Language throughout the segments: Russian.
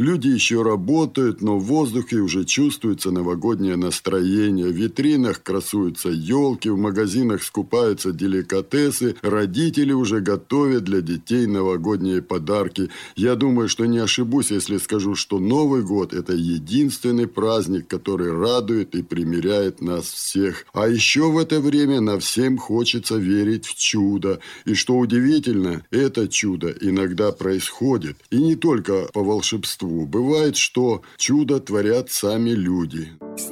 Люди еще работают, но в воздухе уже чувствуется новогоднее настроение. В витринах красуются елки, в магазинах скупаются деликатесы. Родители уже готовят для детей новогодние подарки. Я думаю, что не ошибусь, если скажу, что Новый год – это единственный праздник, который радует и примиряет нас всех. А еще в это время на всем хочется верить в чудо. И что удивительно, это чудо иногда происходит. И не только по волшебству. Бывает, что чудо творят сами люди. С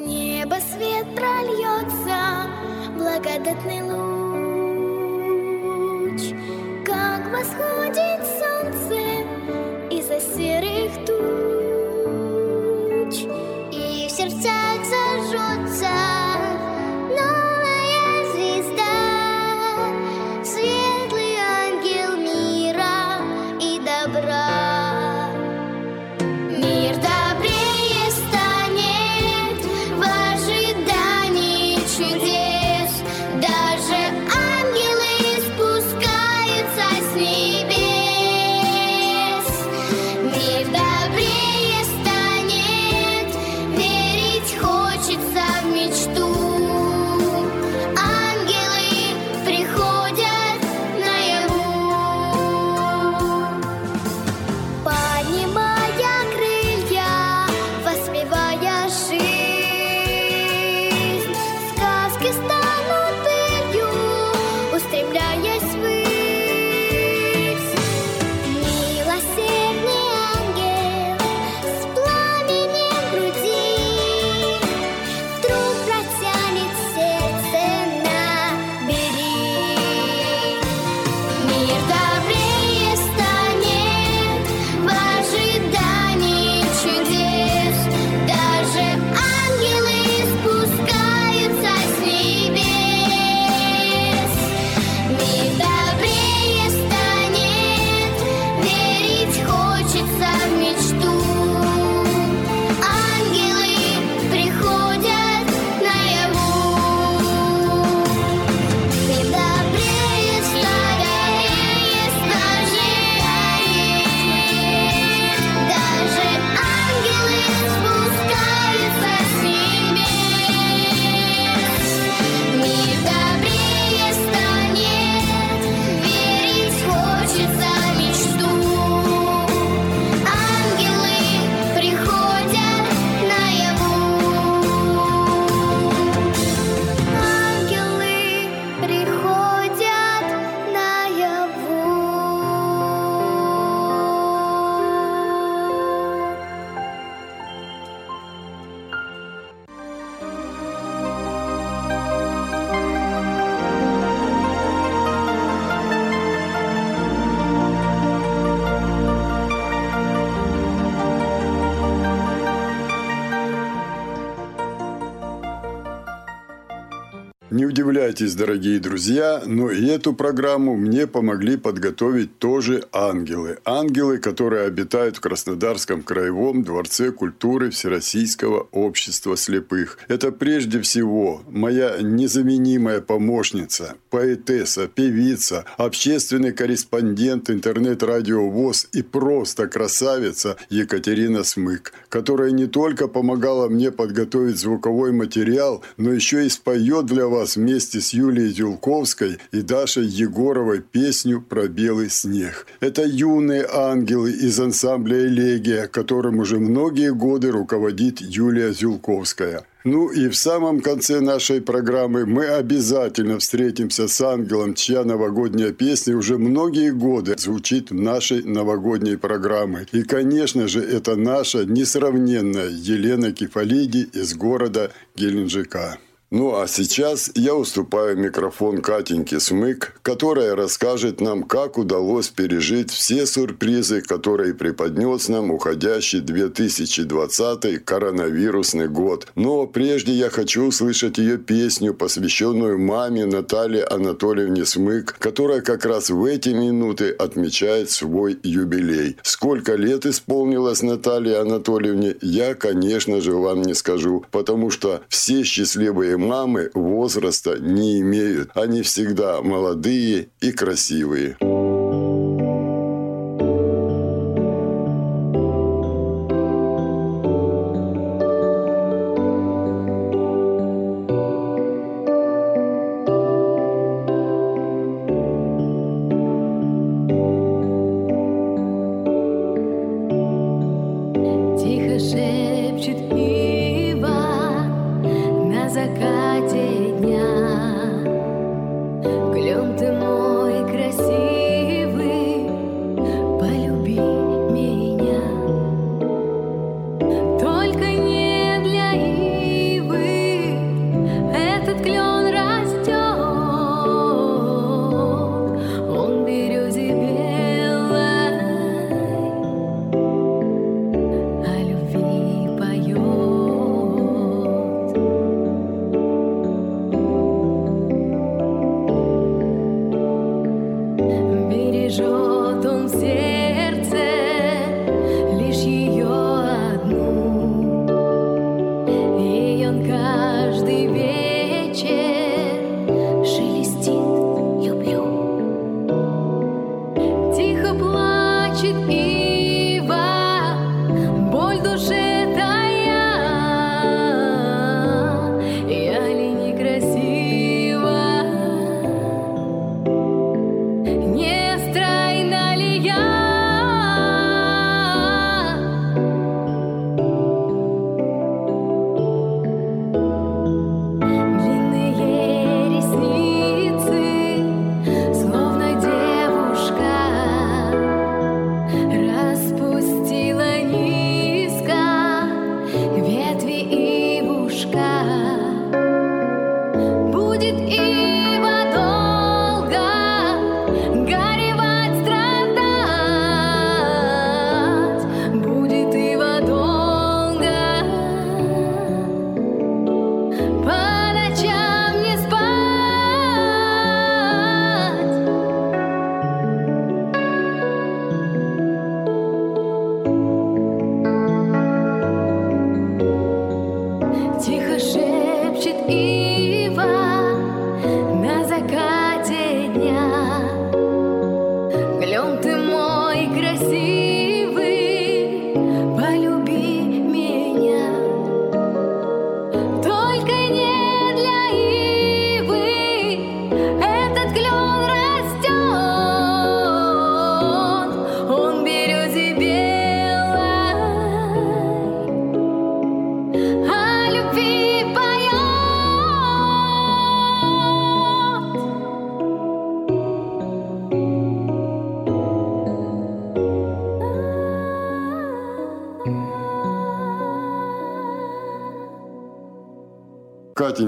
удивляйтесь, дорогие друзья, но и эту программу мне помогли подготовить тоже ангелы. Ангелы, которые обитают в Краснодарском краевом дворце культуры Всероссийского общества слепых. Это прежде всего моя незаменимая помощница, поэтесса, певица, общественный корреспондент интернет-радио ВОЗ и просто красавица Екатерина Смык, которая не только помогала мне подготовить звуковой материал, но еще и споет для вас вместе с Юлией Дюлковской и Дашей Егоровой песню про белый снег. Это юные ангелы из ансамбля «Элегия», которым уже многие годы руководит Юлия Зюлковская. Ну и в самом конце нашей программы мы обязательно встретимся с ангелом, чья новогодняя песня уже многие годы звучит в нашей новогодней программе. И, конечно же, это наша несравненная Елена Кефалиди из города Геленджика. Ну а сейчас я уступаю микрофон Катеньке Смык, которая расскажет нам, как удалось пережить все сюрпризы, которые преподнес нам уходящий 2020 коронавирусный год. Но прежде я хочу услышать ее песню, посвященную маме Наталье Анатольевне Смык, которая как раз в эти минуты отмечает свой юбилей. Сколько лет исполнилось Наталье Анатольевне, я, конечно же, вам не скажу, потому что все счастливые мамы возраста не имеют. Они всегда молодые и красивые.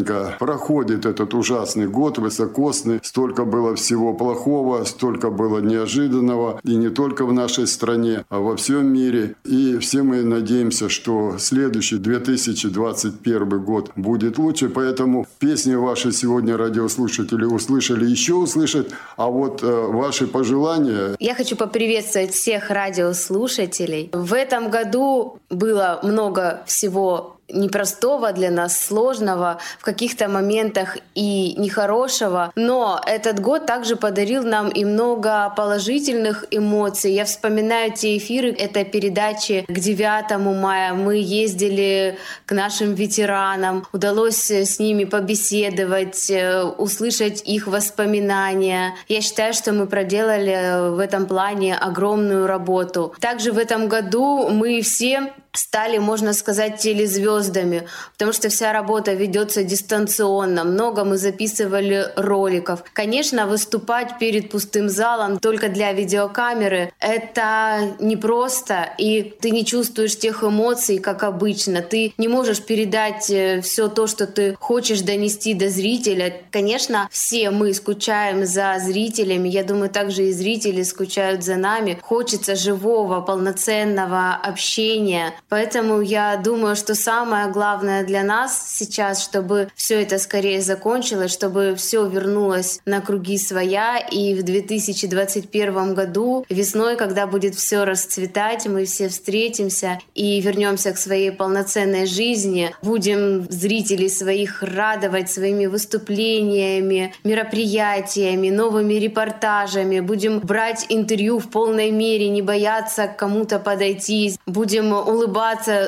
Катенька, проходит этот ужасный год, высокосный, столько было всего плохого, столько было неожиданного, и не только в нашей стране, а во всем мире. И все мы надеемся, что следующий 2021 год будет лучше, поэтому песни ваши сегодня радиослушатели услышали, еще услышат, а вот э, ваши пожелания... Я хочу поприветствовать всех радиослушателей. В этом году было много всего непростого для нас, сложного, в каких-то моментах и нехорошего. Но этот год также подарил нам и много положительных эмоций. Я вспоминаю те эфиры этой передачи к 9 мая. Мы ездили к нашим ветеранам, удалось с ними побеседовать, э, услышать их воспоминания. Я считаю, что мы проделали в этом плане огромную работу. Также в этом году мы все стали, можно сказать, телезвездами, потому что вся работа ведется дистанционно. Много мы записывали роликов. Конечно, выступать перед пустым залом только для видеокамеры — это непросто, и ты не чувствуешь тех эмоций, как обычно. Ты не можешь передать э, все то, что ты хочешь донести до зрителя. Конечно, все мы скучаем за зрителями. Я думаю, также и зрители скучают за нами. Хочется живого, полноценного общения. Поэтому я думаю, что самое главное для нас сейчас, чтобы все это скорее закончилось, чтобы все вернулось на круги своя. И в 2021 году, весной, когда будет все расцветать, мы все встретимся и вернемся к своей полноценной жизни. Будем зрителей своих радовать своими выступлениями, мероприятиями, новыми репортажами. Будем брать интервью в полной мере, не бояться к кому-то подойти. Будем улыбаться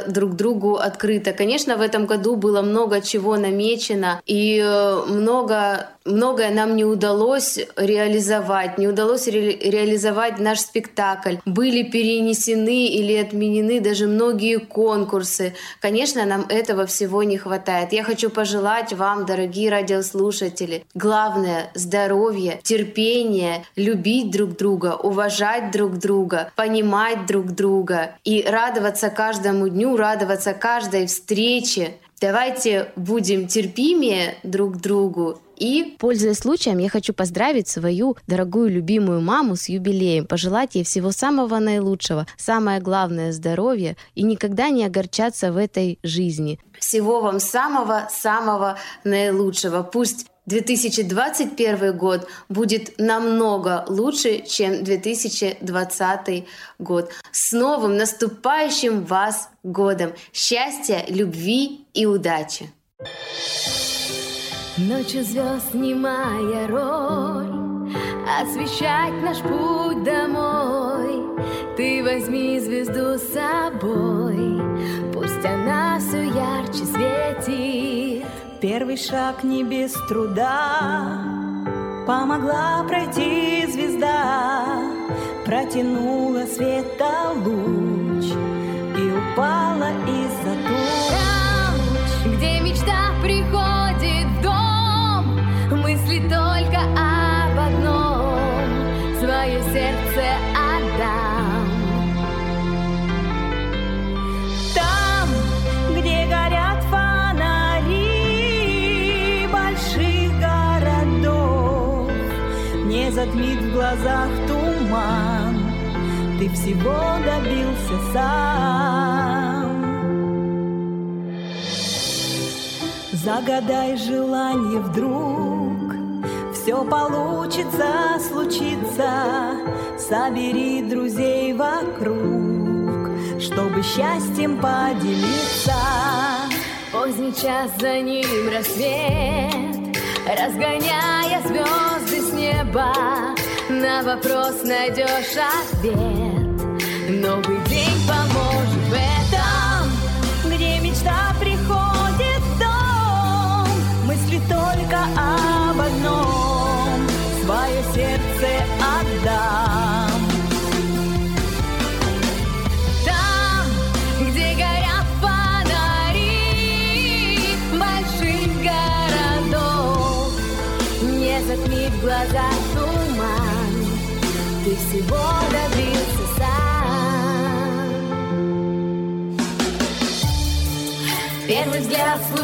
друг другу открыто. Конечно, в этом году было много чего намечено и э, много многое нам не удалось реализовать, не удалось ре реализовать наш спектакль. Были перенесены или отменены даже многие конкурсы. Конечно, нам этого всего не хватает. Я хочу пожелать вам, дорогие радиослушатели, главное — здоровье, терпение, любить друг друга, уважать друг друга, понимать друг друга и радоваться каждому дню, радоваться каждой встрече. Давайте будем терпимее друг к другу и, пользуясь случаем, я хочу поздравить свою дорогую любимую маму с юбилеем, пожелать ей всего самого наилучшего, самое главное — здоровья и никогда не огорчаться в этой жизни. Всего вам самого-самого наилучшего. Пусть 2021 год будет намного лучше, чем 2020 год. С новым наступающим вас годом! Счастья, любви и удачи! Ночью звезд снимая роль Освещать наш путь домой Ты возьми звезду с собой Пусть она все ярче светит Первый шаг не без труда. Помогла пройти звезда Протянула света луч И упала из-за туч. Там, где мечта приходит в дом мысли только об одном. Свое сердце затмит в глазах туман. Ты всего добился сам. Загадай желание вдруг. Все получится, случится, собери друзей вокруг, чтобы счастьем поделиться. Поздний час за ним рассвет, разгоняя звезды неба, на вопрос найдешь ответ. Новый день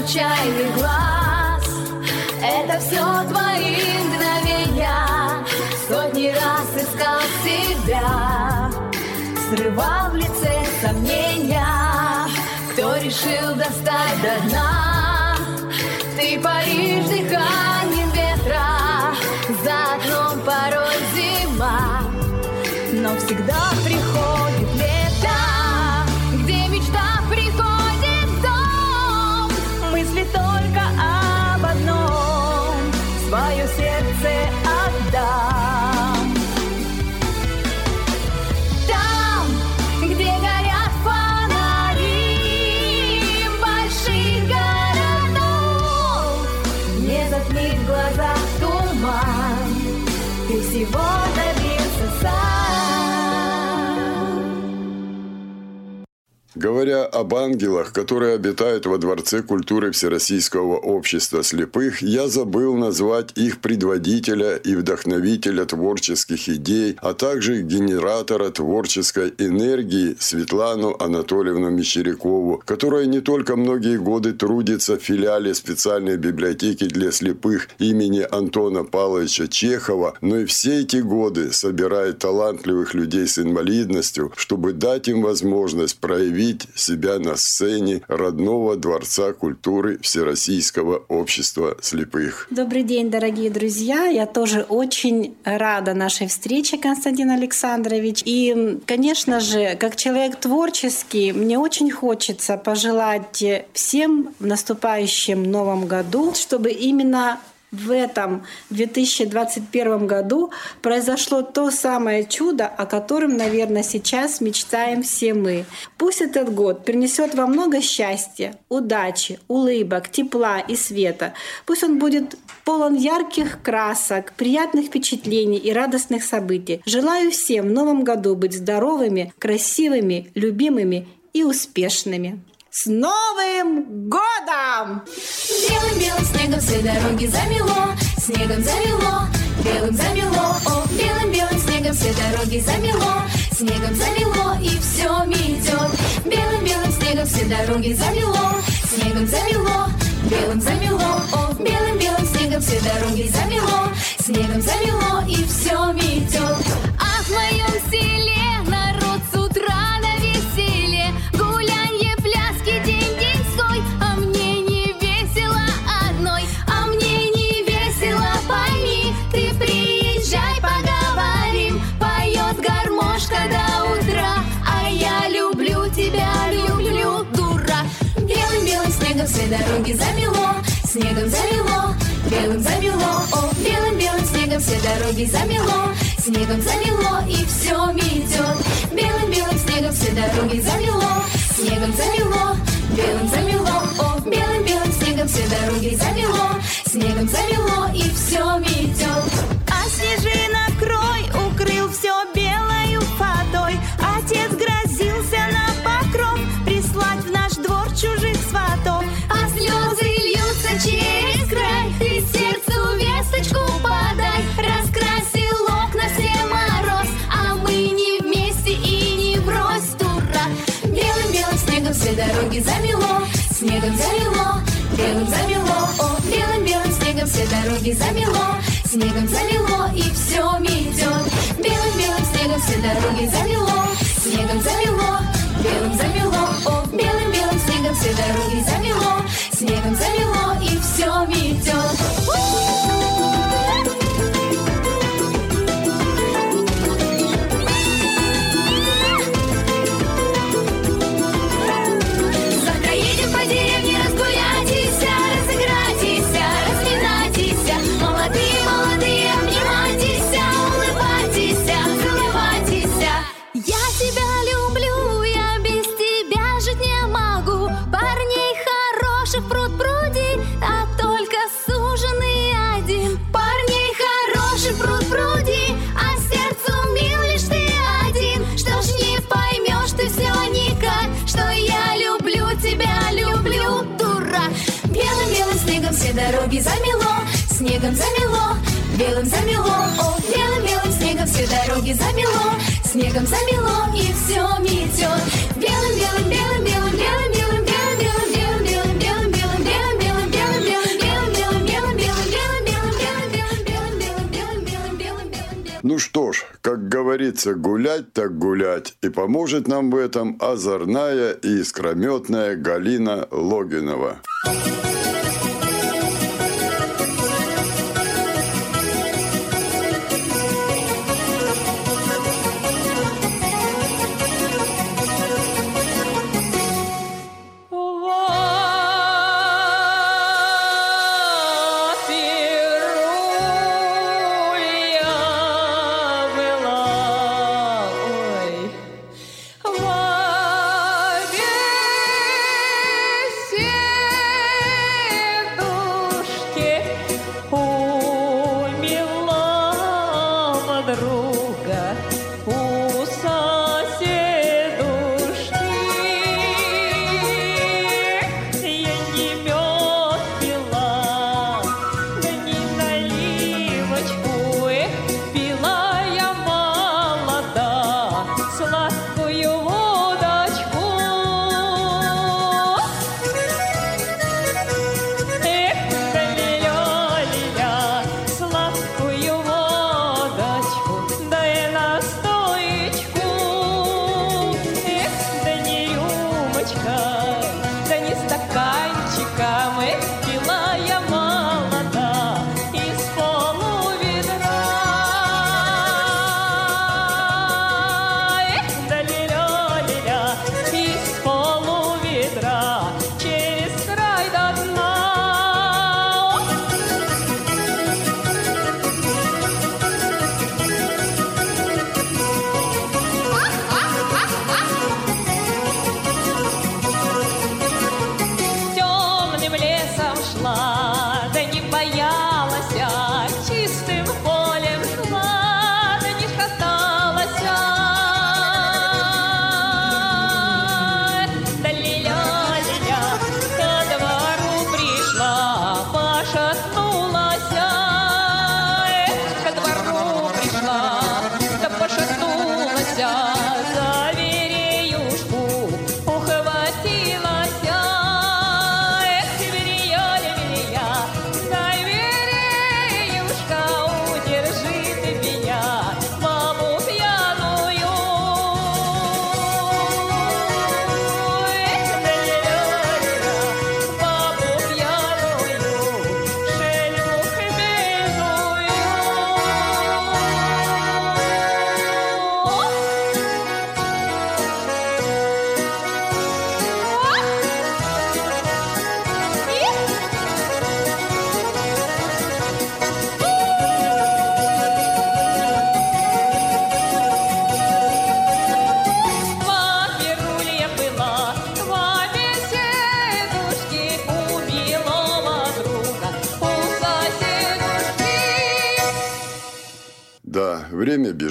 случайный глаз, это все твои мгновения. Сотни раз искал себя. Срывал в лице сомнения. Кто решил достать до дна? Ты паришь Говоря об ангелах, которые обитают во Дворце культуры Всероссийского общества слепых, я забыл назвать их предводителя и вдохновителя творческих идей, а также генератора творческой энергии Светлану Анатольевну Мещерякову, которая не только многие годы трудится в филиале специальной библиотеки для слепых имени Антона Павловича Чехова, но и все эти годы собирает талантливых людей с инвалидностью, чтобы дать им возможность проявить себя на сцене родного Дворца культуры Всероссийского общества слепых. Добрый день, дорогие друзья. Я тоже очень рада нашей встрече, Константин Александрович. И, конечно же, как человек творческий, мне очень хочется пожелать всем в наступающем новом году, чтобы именно в этом 2021 году произошло то самое чудо, о котором, наверное, сейчас мечтаем все мы. Пусть этот год принесет вам много счастья, удачи, улыбок, тепла и света. Пусть он будет полон ярких красок, приятных впечатлений и радостных событий. Желаю всем в новом году быть здоровыми, красивыми, любимыми и успешными. С Новым годом! Белым-белым снегом все дороги замело, снегом замело, белым замело, о, белым-белым снегом все дороги замело, снегом замело и все метет. Белым-белым снегом все дороги замело, снегом замело, белым замело, о, белым-белым снегом все дороги замело, снегом замело и все метет. А в моем селе дороги замело, снегом замело, белым замело, о, белым-белым снегом все дороги замело, снегом замело и все метет. Белым-белым снегом все дороги замело, снегом замело, белым замело, о, белым-белым снегом все дороги замело, снегом замело и все метет. Все дороги замело Снегом замело и все метет Белым-белым снегом все дороги замело Снегом замело, белым замело. О, белым-белым снегом все дороги замело Снегом замело и все метет дороги замело, снегом замело, белым замело, о, белым-белым снегом все дороги замело, снегом замело и все метет. Белым-белым, белым-белым, белым-белым, белым-белым, белым-белым, белым-белым, белым-белым, белым-белым, белым-белым, белым-белым, белым-белым, белым-белым, белым-белым, белым-белым, белым-белым. Ну что ж, как говорится, гулять так гулять. И поможет нам в этом озорная и искрометная Галина Логинова.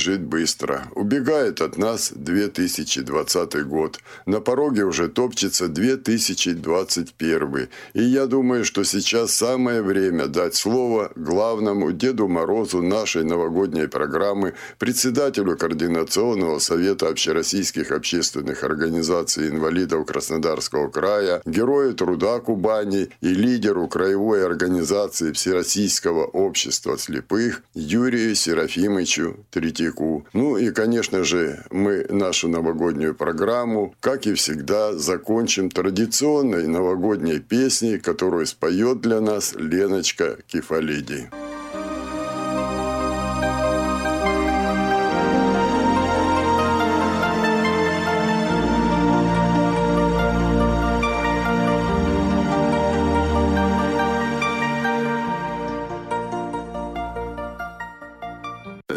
Бежит быстро. Убегает от нас 2020 год. На пороге уже топчется 2021. И я думаю, что сейчас самое время дать слово главному Деду Морозу нашей новогодней программы, председателю Координационного совета общероссийских общественных организаций инвалидов Краснодарского края, герою труда Кубани и лидеру краевой организации Всероссийского общества слепых Юрию Серафимовичу Третьяку. Ну и, конечно же, мы нашу новогоднюю программу, как и всегда, закончим традиционной новогодней песней, которую споет для нас Леночка Кефалиди.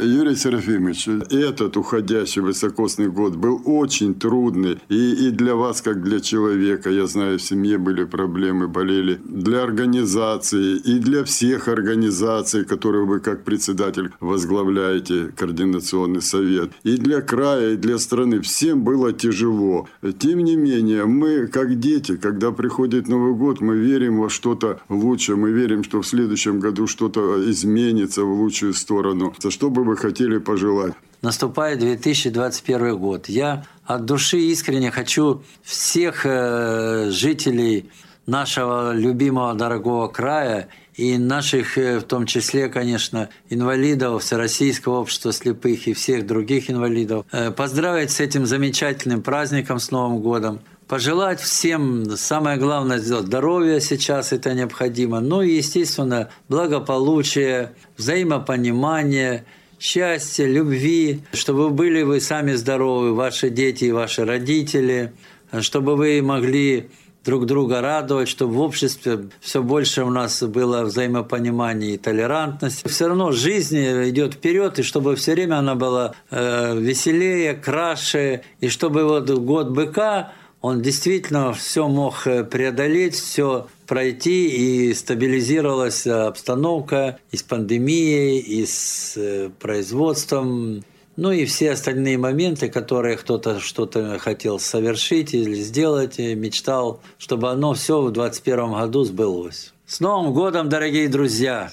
Юрий Серафимович, этот уходящий высокосный год был очень трудный. И, и для вас, как для человека, я знаю, в семье были проблемы, болели. Для организации и для всех организаций, которые вы как председатель возглавляете, координационный совет. И для края, и для страны. Всем было тяжело. Тем не менее, мы, как дети, когда приходит Новый год, мы верим во что-то лучшее. Мы верим, что в следующем году что-то изменится в лучшую сторону. За что бы хотели пожелать? Наступает 2021 год. Я от души искренне хочу всех э, жителей нашего любимого дорогого края и наших, э, в том числе, конечно, инвалидов Всероссийского общества слепых и всех других инвалидов, э, поздравить с этим замечательным праздником, с Новым годом. Пожелать всем, самое главное, здоровье сейчас, это необходимо. Ну и, естественно, благополучие, взаимопонимание, счастья, любви, чтобы были вы сами здоровы, ваши дети и ваши родители, чтобы вы могли друг друга радовать, чтобы в обществе все больше у нас было взаимопонимания и толерантности. Все равно жизнь идет вперед, и чтобы все время она была э, веселее, краше, и чтобы вот год быка он действительно все мог преодолеть, все пройти, и стабилизировалась обстановка и с пандемией, и с производством, ну и все остальные моменты, которые кто-то что-то хотел совершить или сделать, и мечтал, чтобы оно все в 2021 году сбылось. С Новым годом, дорогие друзья!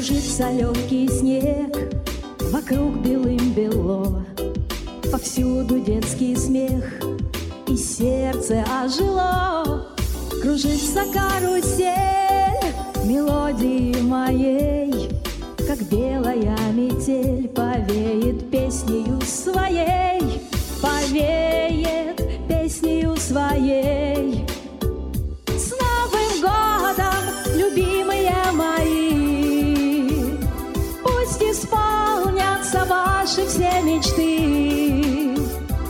Кружится легкий снег, вокруг белым бело, Повсюду детский смех, и сердце ожило. Кружится карусель мелодии моей, Как белая метель повеет песнею своей, Повеет песнею своей. Мечты.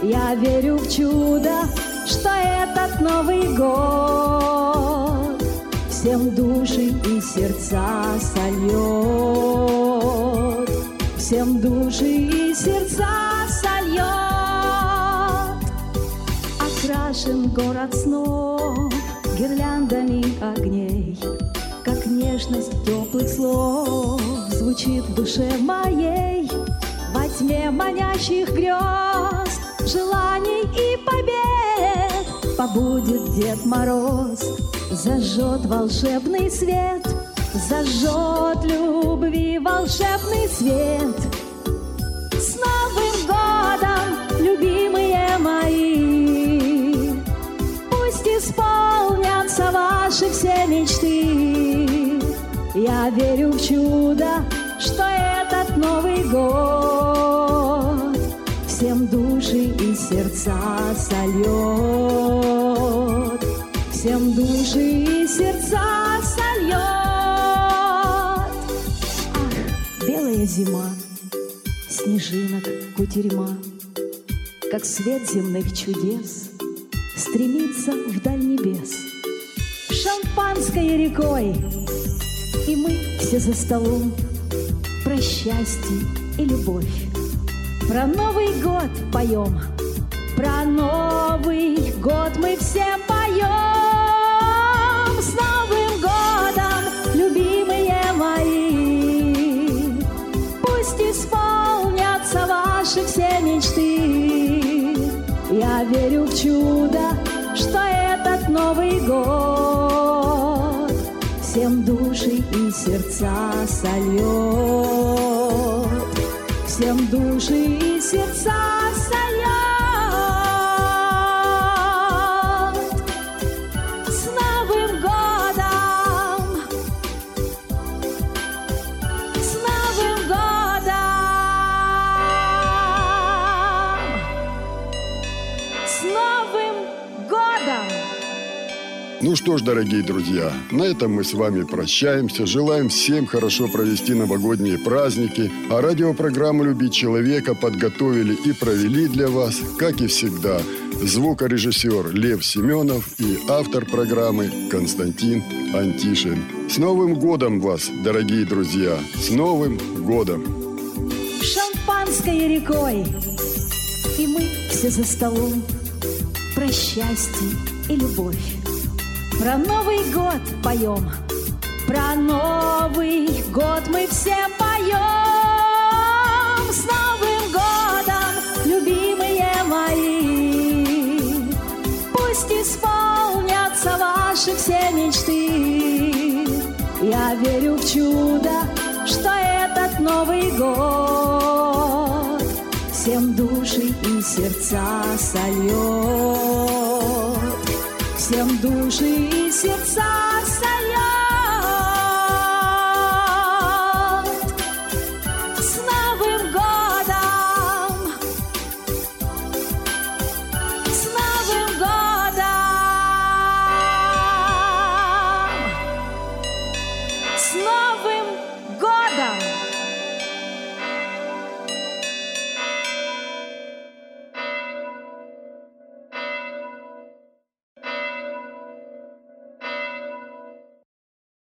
Я верю в чудо, что этот Новый год всем души и сердца сольет, всем души и сердца сольет. Окрашен город снов гирляндами огней, как нежность теплых слов звучит в душе моей. Тьме манящих грез, желаний и побед Побудет Дед Мороз, зажжет волшебный свет, Зажжет любви волшебный свет. С Новым годом, любимые мои! Пусть исполнятся ваши все мечты. Я верю в чудо, что этот Новый год души и сердца сольет, всем души и сердца сольет. Ах, белая зима, снежинок кутерьма, как свет земных чудес стремится вдаль небес. Шампанской рекой, и мы все за столом про счастье и любовь. Про Новый год поем, про Новый год мы все поем. С Новым годом, любимые мои, пусть исполнятся ваши все мечты. Я верю в чудо, что этот Новый год всем души и сердца сольет, всем души и сердца что ж, дорогие друзья, на этом мы с вами прощаемся. Желаем всем хорошо провести новогодние праздники. А радиопрограмму «Любить человека» подготовили и провели для вас, как и всегда, звукорежиссер Лев Семенов и автор программы Константин Антишин. С Новым годом вас, дорогие друзья! С Новым годом! шампанской рекой. И мы все за столом про счастье и любовь. Про Новый год поем, про Новый год мы все поем. С Новым годом, любимые мои, пусть исполнятся ваши все мечты. Я верю в чудо, что этот Новый год всем души и сердца сольет, всем души и сердца